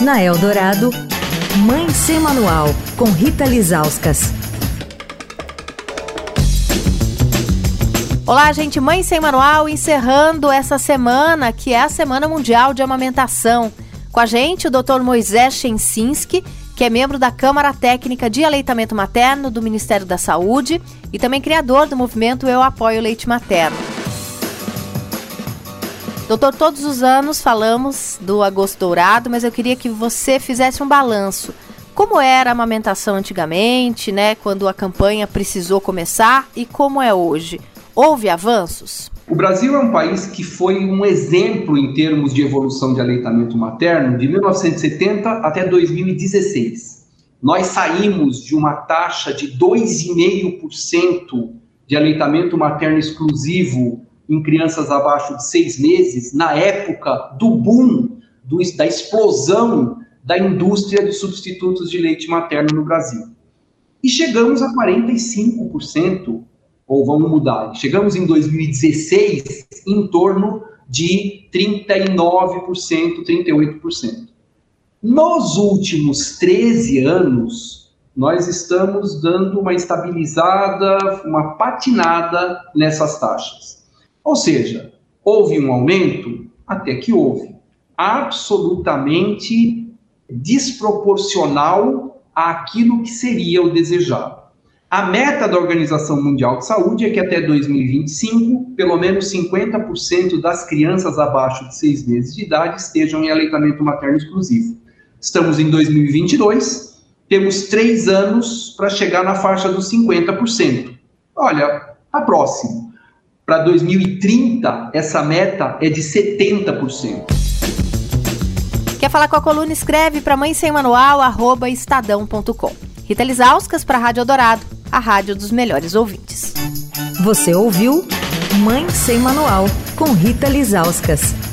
Na Eldorado, Mãe Sem Manual, com Rita Lizauskas. Olá, gente, Mãe Sem Manual, encerrando essa semana, que é a Semana Mundial de Amamentação. Com a gente, o Dr. Moisés Chensinski, que é membro da Câmara Técnica de Aleitamento Materno do Ministério da Saúde e também criador do movimento Eu Apoio Leite Materno. Doutor, todos os anos falamos do agosto dourado, mas eu queria que você fizesse um balanço. Como era a amamentação antigamente, né, quando a campanha precisou começar e como é hoje? Houve avanços? O Brasil é um país que foi um exemplo em termos de evolução de aleitamento materno de 1970 até 2016. Nós saímos de uma taxa de 2,5% de aleitamento materno exclusivo em crianças abaixo de seis meses, na época do boom, do, da explosão da indústria de substitutos de leite materno no Brasil. E chegamos a 45% ou vamos mudar. Chegamos em 2016 em torno de 39%, 38%. Nos últimos 13 anos, nós estamos dando uma estabilizada, uma patinada nessas taxas. Ou seja, houve um aumento? Até que houve. Absolutamente desproporcional àquilo que seria o desejado. A meta da Organização Mundial de Saúde é que até 2025, pelo menos 50% das crianças abaixo de seis meses de idade estejam em aleitamento materno exclusivo. Estamos em 2022, temos três anos para chegar na faixa dos 50%. Olha, a próxima. Para 2030, essa meta é de 70%. Quer falar com a coluna? Escreve para mãe sem manual, arroba estadão.com. Rita Lisauskas para a Rádio Dourado a rádio dos melhores ouvintes. Você ouviu Mãe Sem Manual, com Rita Lizauskas.